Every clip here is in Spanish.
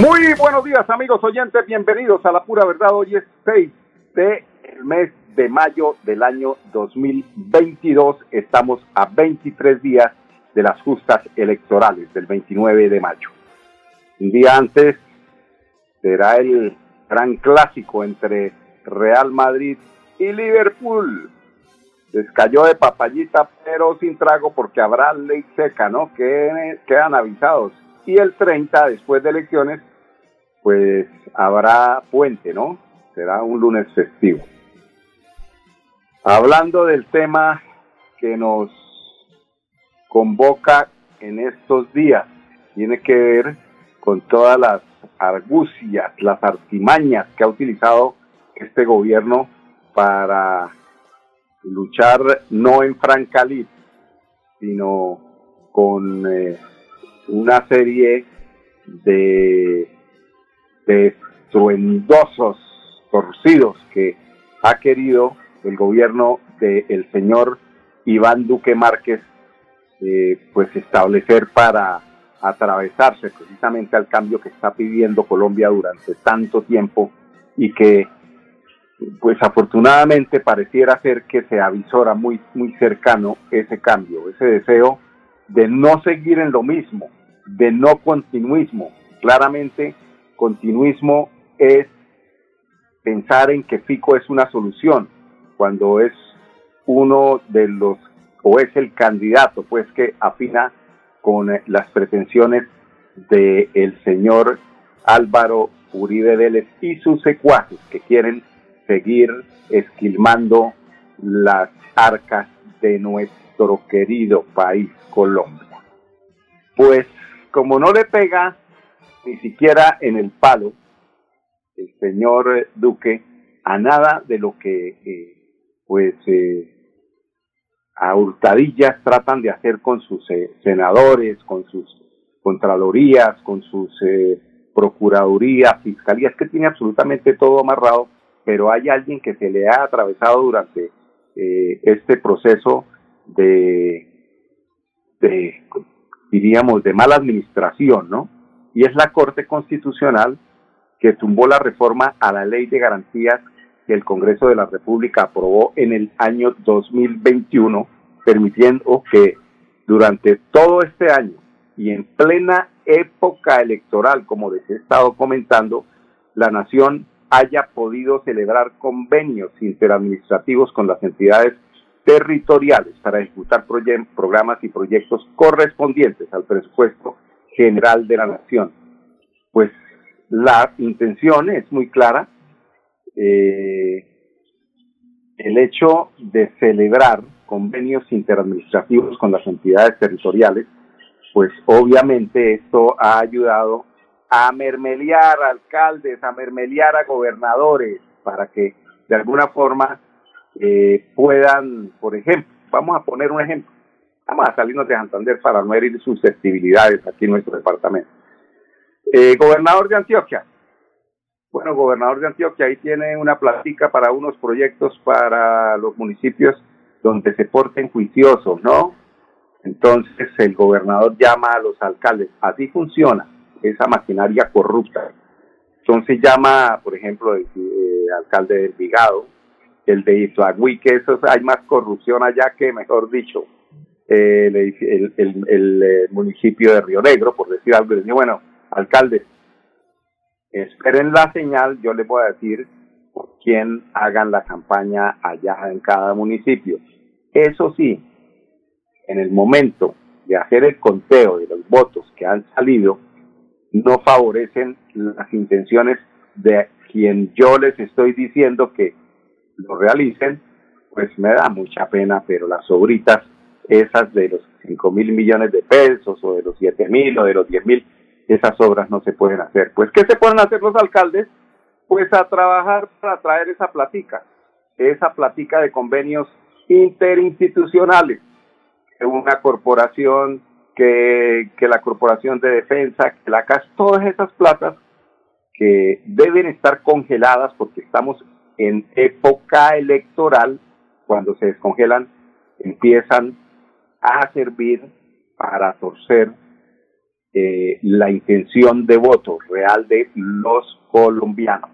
Muy buenos días amigos oyentes, bienvenidos a La Pura Verdad. Hoy es 6 del mes de mayo del año 2022. Estamos a 23 días de las justas electorales del 29 de mayo. Un día antes será el gran clásico entre Real Madrid y Liverpool. Les cayó de papayita, pero sin trago porque habrá ley seca, ¿no? Que quedan avisados. Y el 30, después de elecciones, pues habrá puente, ¿no? Será un lunes festivo. Hablando del tema que nos convoca en estos días, tiene que ver con todas las argucias, las artimañas que ha utilizado este gobierno para luchar no en Francalit, sino con eh, una serie de de estruendosos torcidos que ha querido el gobierno del señor Iván Duque Márquez eh, pues establecer para atravesarse precisamente al cambio que está pidiendo Colombia durante tanto tiempo y que pues afortunadamente pareciera ser que se avisora muy muy cercano ese cambio, ese deseo de no seguir en lo mismo, de no continuismo. Claramente continuismo es pensar en que Fico es una solución, cuando es uno de los, o es el candidato, pues que afina con eh, las pretensiones del el señor Álvaro Uribe Vélez y sus secuaces que quieren seguir esquilmando las arcas de nuestro querido país Colombia. Pues como no le pega ni siquiera en el palo el señor Duque a nada de lo que eh, pues eh, a hurtadillas tratan de hacer con sus eh, senadores, con sus contralorías, con sus procuradurías, fiscalías, que tiene absolutamente todo amarrado, pero hay alguien que se le ha atravesado durante este proceso de, de, diríamos, de mala administración, ¿no? Y es la Corte Constitucional que tumbó la reforma a la Ley de Garantías que el Congreso de la República aprobó en el año 2021, permitiendo que durante todo este año y en plena época electoral, como les he estado comentando, la nación haya podido celebrar convenios interadministrativos con las entidades territoriales para ejecutar programas y proyectos correspondientes al presupuesto general de la nación. Pues la intención es muy clara. Eh, el hecho de celebrar convenios interadministrativos con las entidades territoriales, pues obviamente esto ha ayudado a mermelear a alcaldes, a mermelear a gobernadores, para que de alguna forma eh, puedan, por ejemplo, vamos a poner un ejemplo, Vamos a salirnos de Santander para no herir susceptibilidades aquí en nuestro departamento. Eh, gobernador de Antioquia. Bueno, gobernador de Antioquia, ahí tiene una plática para unos proyectos para los municipios donde se porten juiciosos, ¿no? Entonces el gobernador llama a los alcaldes. Así funciona esa maquinaria corrupta. Entonces llama, por ejemplo, el, eh, alcalde del Vigado, el de Izuagüí, que eso hay más corrupción allá que, mejor dicho, el, el, eh, municipio de Río Negro, por decir algo, le dije, bueno, alcalde, esperen la señal, yo les voy a decir por quién hagan la campaña allá en cada municipio. Eso sí, en el momento de hacer el conteo de los votos que han salido, no favorecen las intenciones de quien yo les estoy diciendo que lo realicen, pues me da mucha pena, pero las sobritas esas de los 5 mil millones de pesos o de los 7 mil o de los 10 mil, esas obras no se pueden hacer. Pues, ¿qué se pueden hacer los alcaldes? Pues a trabajar para traer esa platica, esa platica de convenios interinstitucionales, una corporación, que, que la corporación de defensa, que la CAS, todas esas platas que deben estar congeladas porque estamos en época electoral, cuando se descongelan, empiezan a servir para torcer eh, la intención de voto real de los colombianos.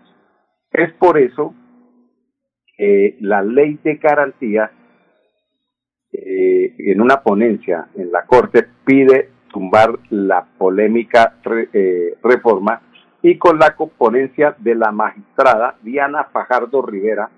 Es por eso que la ley de garantías eh, en una ponencia en la Corte pide tumbar la polémica eh, reforma y con la ponencia de la magistrada Diana Fajardo Rivera,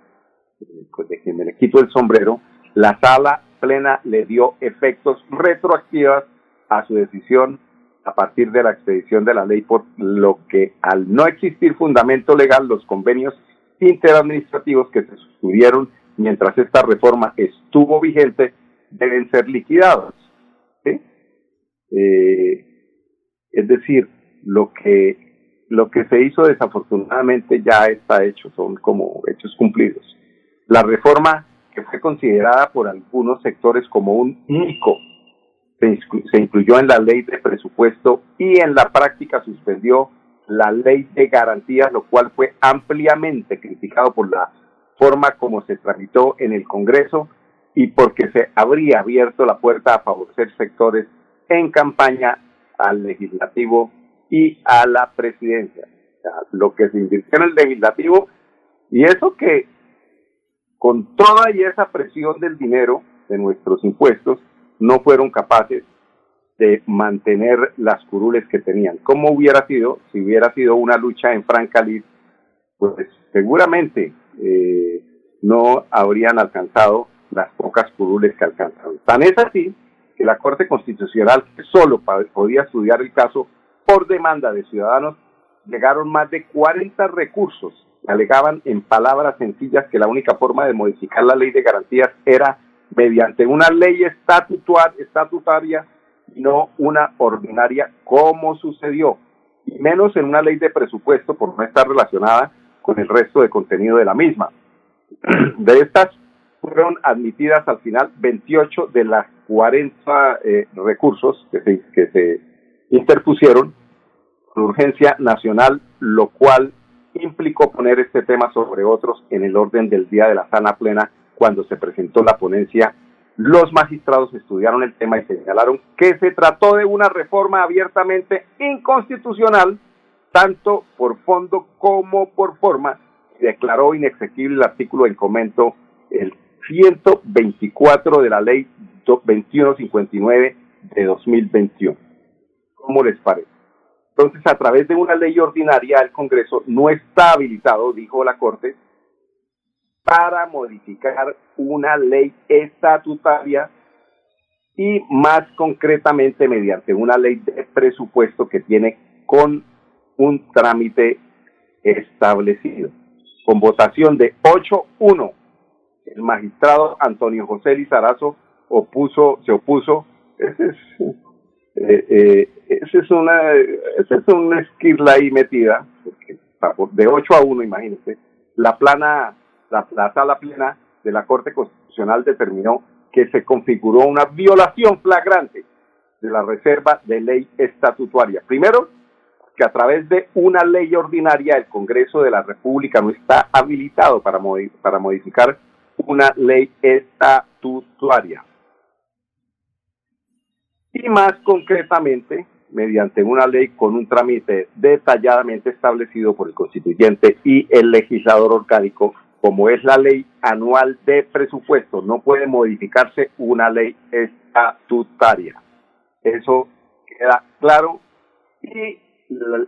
pues de quien me le quito el sombrero, la sala plena le dio efectos retroactivos a su decisión a partir de la expedición de la ley, por lo que al no existir fundamento legal, los convenios interadministrativos que se sostuvieron mientras esta reforma estuvo vigente deben ser liquidados. Eh, es decir, lo que, lo que se hizo desafortunadamente ya está hecho, son como hechos cumplidos. La reforma que fue considerada por algunos sectores como un único se, incluyó en la ley de presupuesto y en la práctica suspendió la ley de garantías, lo cual fue ampliamente criticado por la forma como se tramitó en el Congreso y porque se habría abierto la puerta a favorecer sectores en campaña al legislativo y a la presidencia. lo que se invirtió en el legislativo y eso que con toda y esa presión del dinero de nuestros impuestos, no fueron capaces de mantener las curules que tenían. ¿Cómo hubiera sido si hubiera sido una lucha en franca Pues seguramente eh, no habrían alcanzado las pocas curules que alcanzaron. Tan es así que la Corte Constitucional, que solo podía estudiar el caso por demanda de ciudadanos, llegaron más de 40 recursos alegaban en palabras sencillas que la única forma de modificar la ley de garantías era mediante una ley estatutaria y no una ordinaria como sucedió, y menos en una ley de presupuesto por no estar relacionada con el resto de contenido de la misma. De estas fueron admitidas al final 28 de las 40 eh, recursos que se, que se interpusieron con urgencia nacional, lo cual implicó poner este tema sobre otros en el orden del día de la sana plena cuando se presentó la ponencia, los magistrados estudiaron el tema y señalaron que se trató de una reforma abiertamente inconstitucional, tanto por fondo como por forma. Declaró inexequible el artículo en comento el 124 de la ley 2159 de 2021. ¿Cómo les parece? Entonces, a través de una ley ordinaria, el Congreso no está habilitado, dijo la Corte, para modificar una ley estatutaria y más concretamente mediante una ley de presupuesto que tiene con un trámite establecido. Con votación de 8-1, el magistrado Antonio José Lizarazo opuso, se opuso. Ese es, eh, eh, es una, ese es una esquirla ahí metida, porque de 8 a 1, imagínense. La plana la, sala plena de la Corte Constitucional determinó que se configuró una violación flagrante de la reserva de ley estatutaria. Primero, que a través de una ley ordinaria el Congreso de la República no está habilitado para, para modificar una ley estatutaria. Y más concretamente, mediante una ley con un trámite detalladamente establecido por el constituyente y el legislador orgánico como es la ley anual de presupuesto, no puede modificarse una ley estatutaria. Eso queda claro. Y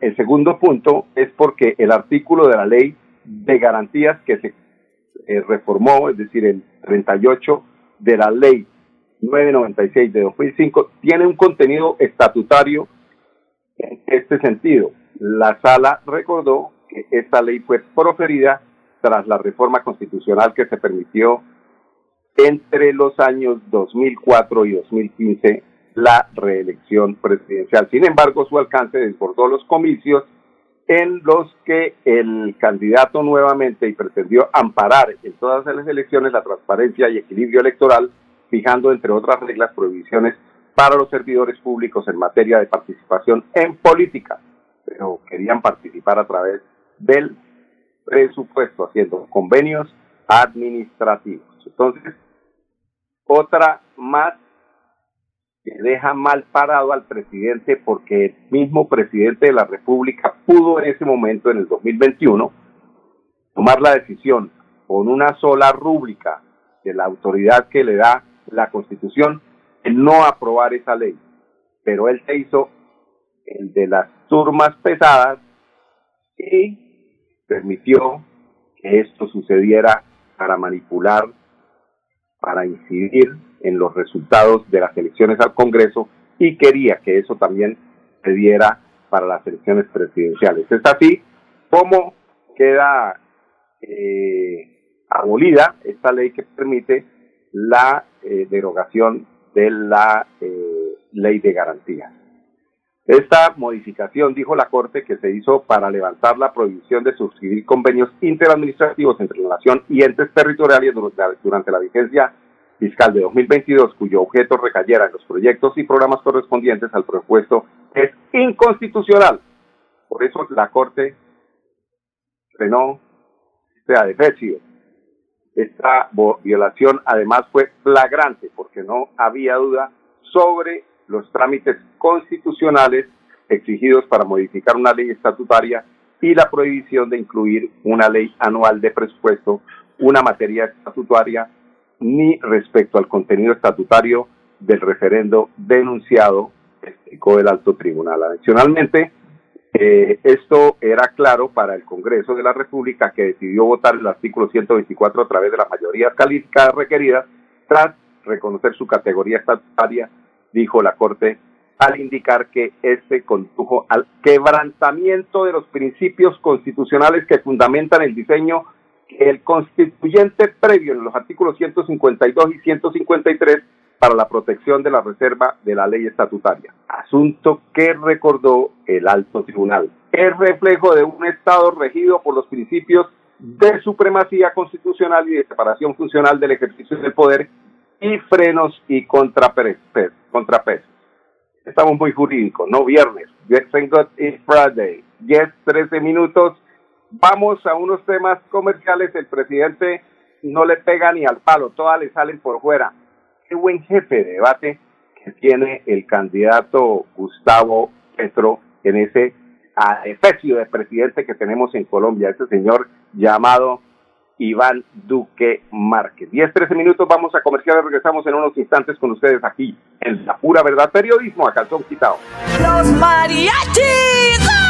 el segundo punto es porque el artículo de la ley de garantías que se eh, reformó, es decir, el 38 de la ley 996 de 2005, tiene un contenido estatutario en este sentido. La sala recordó que esta ley fue proferida tras la reforma constitucional que se permitió entre los años 2004 y 2015 la reelección presidencial. Sin embargo, su alcance desbordó los comicios en los que el candidato nuevamente y pretendió amparar en todas las elecciones la transparencia y equilibrio electoral, fijando, entre otras reglas, prohibiciones para los servidores públicos en materia de participación en política, pero querían participar a través del presupuesto, haciendo convenios administrativos. Entonces, otra más que deja mal parado al presidente porque el mismo presidente de la República pudo en ese momento, en el 2021, tomar la decisión con una sola rúbrica de la autoridad que le da la Constitución de no aprobar esa ley. Pero él se hizo el de las turmas pesadas y permitió que esto sucediera para manipular, para incidir en los resultados de las elecciones al Congreso y quería que eso también se diera para las elecciones presidenciales. Es así como queda eh, abolida esta ley que permite la eh, derogación de la eh, ley de garantías. Esta modificación, dijo la Corte, que se hizo para levantar la prohibición de suscribir convenios interadministrativos entre la nación y entes territoriales durante la vigencia fiscal de 2022, cuyo objeto recayera en los proyectos y programas correspondientes al propuesto, es inconstitucional. Por eso la Corte frenó este adefesio. Esta violación además fue flagrante porque no había duda sobre los trámites constitucionales exigidos para modificar una ley estatutaria y la prohibición de incluir una ley anual de presupuesto, una materia estatutaria, ni respecto al contenido estatutario del referendo denunciado, explicó el alto tribunal. Adicionalmente, eh, esto era claro para el Congreso de la República que decidió votar el artículo 124 a través de las mayorías calificadas requeridas tras reconocer su categoría estatutaria dijo la Corte, al indicar que este condujo al quebrantamiento de los principios constitucionales que fundamentan el diseño que el constituyente previo en los artículos 152 y 153 para la protección de la reserva de la ley estatutaria, asunto que recordó el alto tribunal. Es reflejo de un Estado regido por los principios de supremacía constitucional y de separación funcional del ejercicio del poder y frenos y contrapesos. Estamos muy jurídicos, no viernes. Yes, it's Friday. Yes, 13 minutos. Vamos a unos temas comerciales. El presidente no le pega ni al palo, todas le salen por fuera. Qué buen jefe de debate que tiene el candidato Gustavo Petro en ese adefesio de presidente que tenemos en Colombia, ese señor llamado Iván Duque Márquez. 10, 13 minutos, vamos a comercial, regresamos en unos instantes con ustedes aquí en La Pura Verdad Periodismo a calzón quitado. ¡Los mariachis!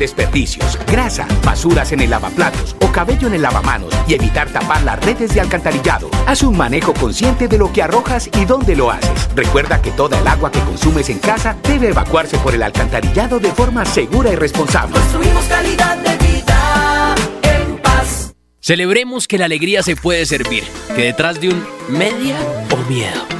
desperdicios, grasa, basuras en el lavaplatos o cabello en el lavamanos y evitar tapar las redes de alcantarillado. Haz un manejo consciente de lo que arrojas y dónde lo haces. Recuerda que toda el agua que consumes en casa debe evacuarse por el alcantarillado de forma segura y responsable. Construimos calidad de vida en paz. Celebremos que la alegría se puede servir, que detrás de un media o miedo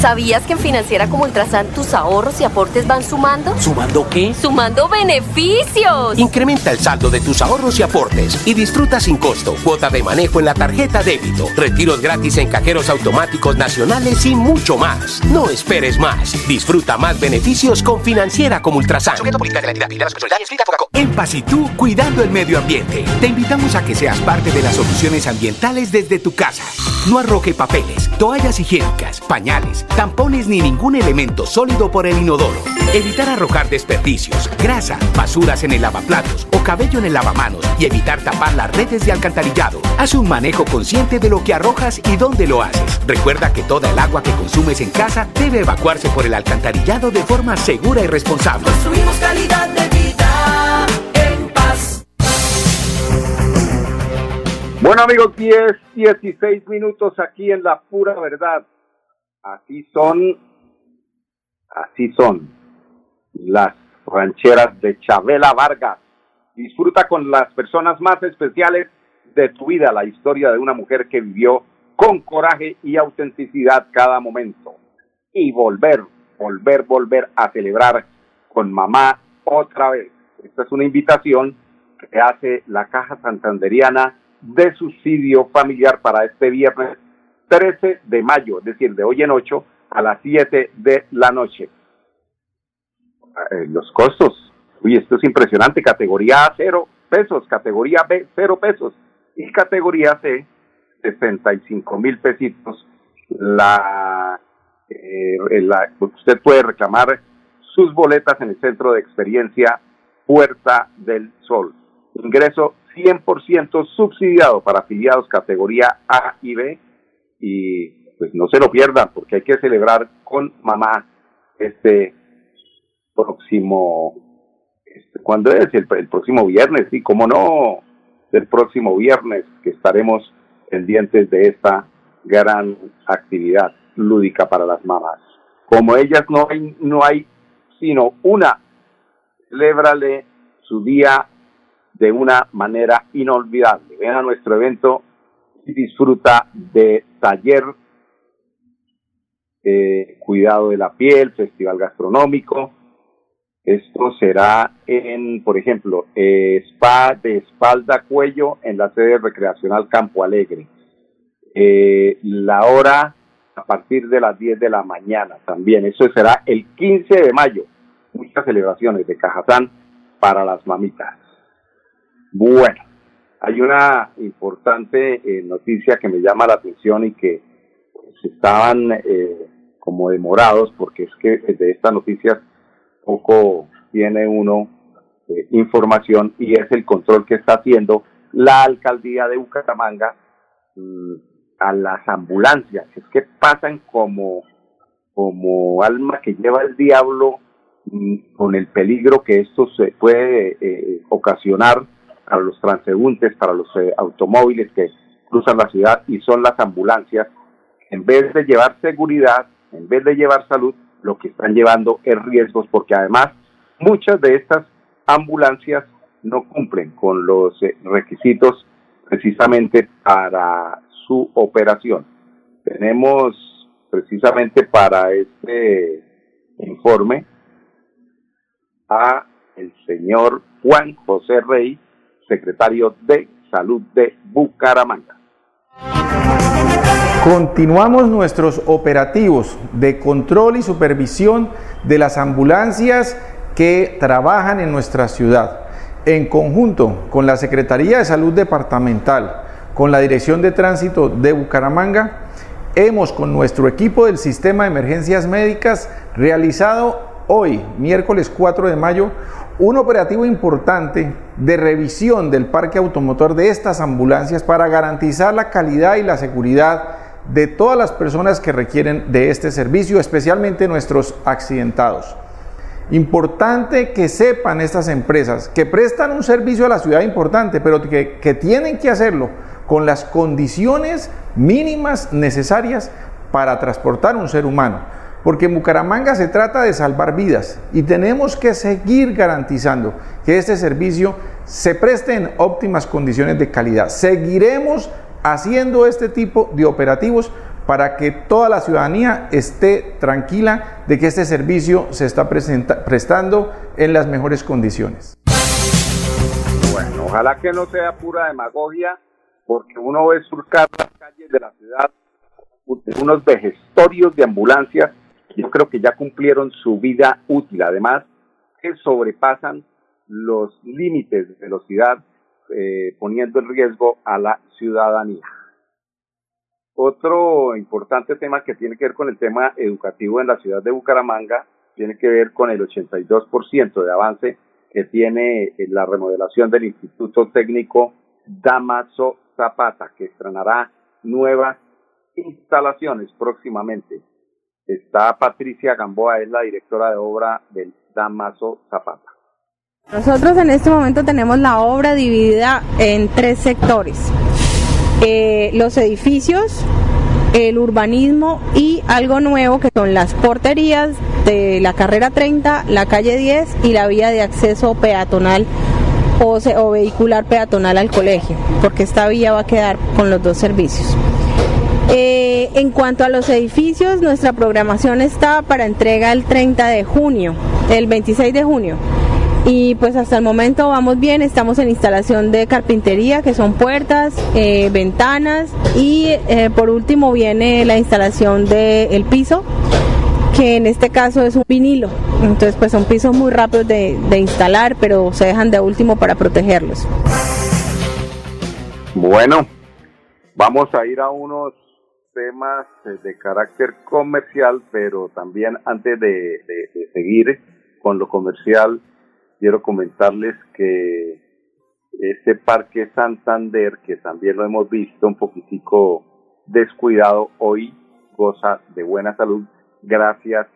¿Sabías que en Financiera como Ultrasan tus ahorros y aportes van sumando? ¿Sumando qué? ¡Sumando beneficios! Incrementa el saldo de tus ahorros y aportes y disfruta sin costo cuota de manejo en la tarjeta débito, retiros gratis en cajeros automáticos nacionales y mucho más. No esperes más. Disfruta más beneficios con Financiera como Ultrasan. En Paz y tú, cuidando el medio ambiente. Te invitamos a que seas parte de las soluciones ambientales desde tu casa. No arroje papeles, toallas higiénicas, pañales, tampones ni ningún elemento sólido por el inodoro. Evitar arrojar desperdicios, grasa, basuras en el lavaplatos o cabello en el lavamanos y evitar tapar las redes de alcantarillado. Haz un manejo consciente de lo que arrojas y dónde lo haces. Recuerda que toda el agua que consumes en casa debe evacuarse por el alcantarillado de forma segura y responsable. Construimos calidad de vida en paz. Bueno amigos, 10, 16 minutos aquí en la pura verdad. Así son, así son las rancheras de Chabela Vargas. Disfruta con las personas más especiales de tu vida la historia de una mujer que vivió con coraje y autenticidad cada momento. Y volver, volver, volver a celebrar con mamá otra vez. Esta es una invitación que hace la Caja Santanderiana de Subsidio Familiar para este viernes 13 de mayo, es decir, de hoy en 8 a las 7 de la noche. Eh, los costos, uy, esto es impresionante, categoría A 0 pesos, categoría B 0 pesos y categoría C 65 mil pesitos. La, eh, la, usted puede reclamar sus boletas en el centro de experiencia Puerta del Sol. Ingreso 100% subsidiado para afiliados categoría A y B y pues no se lo pierdan porque hay que celebrar con mamá este próximo este, ¿cuándo es? El, próximo viernes, sí, cómo no, el próximo viernes que estaremos pendientes de esta gran actividad lúdica para las mamás. Como ellas no hay, no hay sino una, celébrale su día de una manera inolvidable. Ven a nuestro evento disfruta de taller, eh, cuidado de la piel, festival gastronómico. Esto será en, por ejemplo, eh, spa de espalda cuello en la sede recreacional Campo Alegre. Eh, la hora a partir de las 10 de la mañana también. Eso será el 15 de mayo. Muchas celebraciones de Cajazán para las mamitas. Bueno, hay una importante eh, noticia que me llama la atención y que pues, estaban eh, como demorados porque es que de estas noticias poco tiene uno eh, información y es el control que está haciendo la alcaldía de Bucaramanga mm, a las ambulancias, es que pasan como, como alma que lleva el diablo mm, con el peligro que esto se puede eh, ocasionar para los transeúntes, para los eh, automóviles que cruzan la ciudad y son las ambulancias, en vez de llevar seguridad, en vez de llevar salud, lo que están llevando es riesgos porque además muchas de estas ambulancias no cumplen con los eh, requisitos precisamente para su operación. Tenemos precisamente para este informe a el señor Juan José Rey, secretario de Salud de Bucaramanga. Continuamos nuestros operativos de control y supervisión de las ambulancias que trabajan en nuestra ciudad. En conjunto con la Secretaría de Salud Departamental, con la Dirección de Tránsito de Bucaramanga, hemos con nuestro equipo del Sistema de Emergencias Médicas realizado hoy, miércoles 4 de mayo, un operativo importante de revisión del parque automotor de estas ambulancias para garantizar la calidad y la seguridad de todas las personas que requieren de este servicio, especialmente nuestros accidentados. Importante que sepan estas empresas que prestan un servicio a la ciudad importante, pero que, que tienen que hacerlo con las condiciones mínimas necesarias para transportar un ser humano. Porque en Bucaramanga se trata de salvar vidas y tenemos que seguir garantizando que este servicio se preste en óptimas condiciones de calidad. Seguiremos haciendo este tipo de operativos para que toda la ciudadanía esté tranquila de que este servicio se está prestando en las mejores condiciones. Bueno, ojalá que no sea pura demagogia, porque uno ve surcar las calles de la ciudad unos vejestorios de ambulancias, yo creo que ya cumplieron su vida útil, además que sobrepasan los límites de velocidad, eh, poniendo en riesgo a la ciudadanía. Otro importante tema que tiene que ver con el tema educativo en la ciudad de Bucaramanga tiene que ver con el 82% de avance que tiene la remodelación del Instituto Técnico Damaso Zapata, que estrenará nuevas instalaciones próximamente. Está Patricia Gamboa, es la directora de obra del Damaso Zapata. Nosotros en este momento tenemos la obra dividida en tres sectores. Eh, los edificios, el urbanismo y algo nuevo que son las porterías de la carrera 30, la calle 10 y la vía de acceso peatonal o, vehicular peatonal al colegio, porque esta vía va a quedar con los dos servicios. Eh, en cuanto a los edificios, nuestra programación está para entrega el 30 de junio, el 26 de junio. Y pues hasta el momento vamos bien, estamos en instalación de carpintería, que son puertas, eh, ventanas y eh, por último viene la instalación del piso, que en este caso es un vinilo. Entonces pues son pisos muy rápidos de, de instalar, pero se dejan de último para protegerlos. Bueno, vamos a ir a unos temas de carácter comercial, pero también antes de, seguir con lo comercial, quiero comentarles que este Parque Santander, que también lo hemos visto un poquitico descuidado, hoy goza de buena salud gracias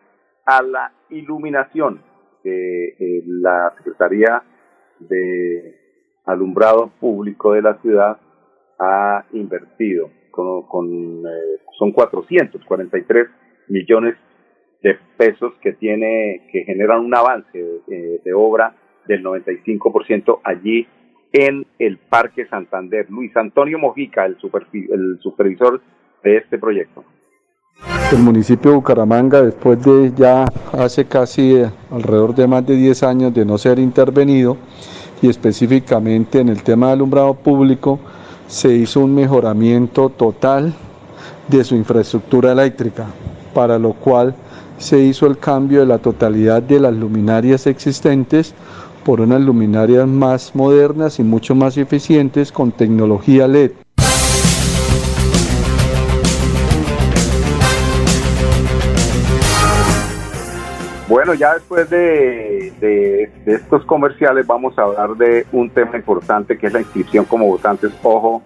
a la iluminación que eh, la Secretaría de Alumbrado Público de la ciudad ha invertido eh, son 443 millones de pesos que tiene que generan un avance de, de obra del 95% allí en el Parque Santander. Luis Antonio Mojica, el, el supervisor de este proyecto. El municipio de Bucaramanga, después de ya hace casi eh, alrededor de más de 10 años de no ser intervenido, y específicamente en el tema de alumbrado público, se hizo un mejoramiento total de su infraestructura eléctrica, para lo cual se hizo el cambio de la totalidad de las luminarias existentes por unas luminarias más modernas y mucho más eficientes con tecnología LED. Bueno, ya después de, estos comerciales vamos a hablar de un tema importante que es la inscripción como votantes, ojo,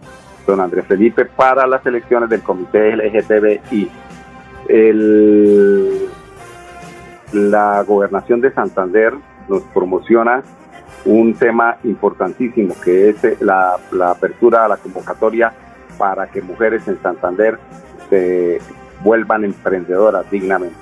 don Andrés Felipe, para las elecciones del Comité LGTBI. la gobernación de Santander nos promociona un tema importantísimo que es la, la apertura a la convocatoria para que mujeres en Santander se vuelvan emprendedoras dignamente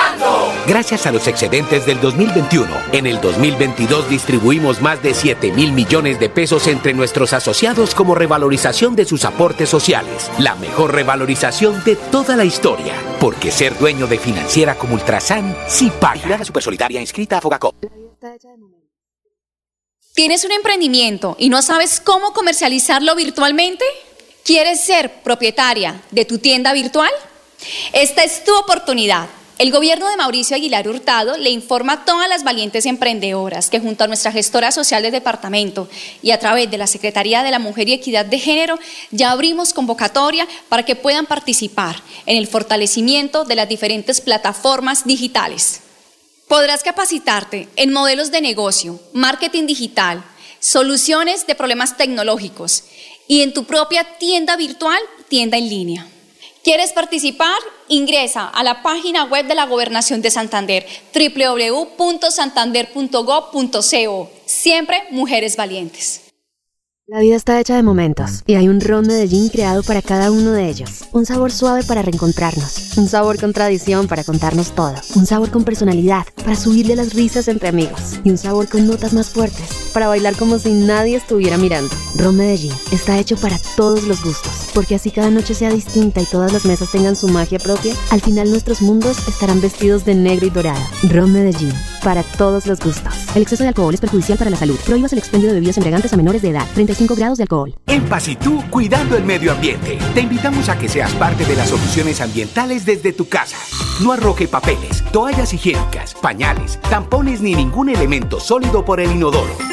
Gracias a los excedentes del 2021, en el 2022 distribuimos más de 7 mil millones de pesos entre nuestros asociados como revalorización de sus aportes sociales. La mejor revalorización de toda la historia. Porque ser dueño de financiera como Ultrasan sí paga. La Supersolidaria inscrita a Fogacop. ¿Tienes un emprendimiento y no sabes cómo comercializarlo virtualmente? ¿Quieres ser propietaria de tu tienda virtual? Esta es tu oportunidad. El gobierno de Mauricio Aguilar Hurtado le informa a todas las valientes emprendedoras que junto a nuestra gestora social del departamento y a través de la Secretaría de la Mujer y Equidad de Género ya abrimos convocatoria para que puedan participar en el fortalecimiento de las diferentes plataformas digitales. Podrás capacitarte en modelos de negocio, marketing digital, soluciones de problemas tecnológicos y en tu propia tienda virtual, tienda en línea. ¿Quieres participar? Ingresa a la página web de la Gobernación de Santander, www.santander.gov.co. Siempre mujeres valientes. La vida está hecha de momentos y hay un ron Medellín creado para cada uno de ellos. Un sabor suave para reencontrarnos, un sabor con tradición para contarnos todo, un sabor con personalidad para subirle las risas entre amigos y un sabor con notas más fuertes para bailar como si nadie estuviera mirando. Ron Medellín está hecho para todos los gustos, porque así cada noche sea distinta y todas las mesas tengan su magia propia, al final nuestros mundos estarán vestidos de negro y dorado. Ron Medellín, para todos los gustos. El exceso de alcohol es perjudicial para la salud. Prohíbas el expendio de bebidas embriagantes a menores de edad. 35 grados de alcohol. En Paz y tú, cuidando el medio ambiente. Te invitamos a que seas parte de las soluciones ambientales desde tu casa. No arroje papeles, toallas higiénicas, pañales, tampones ni ningún elemento sólido por el inodoro.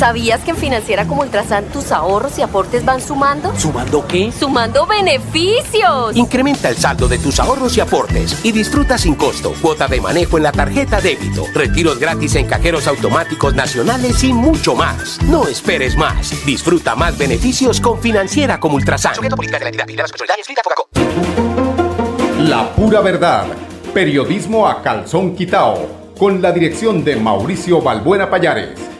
¿Sabías que en Financiera como Ultrasan tus ahorros y aportes van sumando? ¿Sumando qué? ¡Sumando beneficios! Incrementa el saldo de tus ahorros y aportes y disfruta sin costo cuota de manejo en la tarjeta débito, retiros gratis en cajeros automáticos nacionales y mucho más. No esperes más. Disfruta más beneficios con Financiera como Ultrasan. La pura verdad. Periodismo a calzón quitao. Con la dirección de Mauricio Balbuena Payares.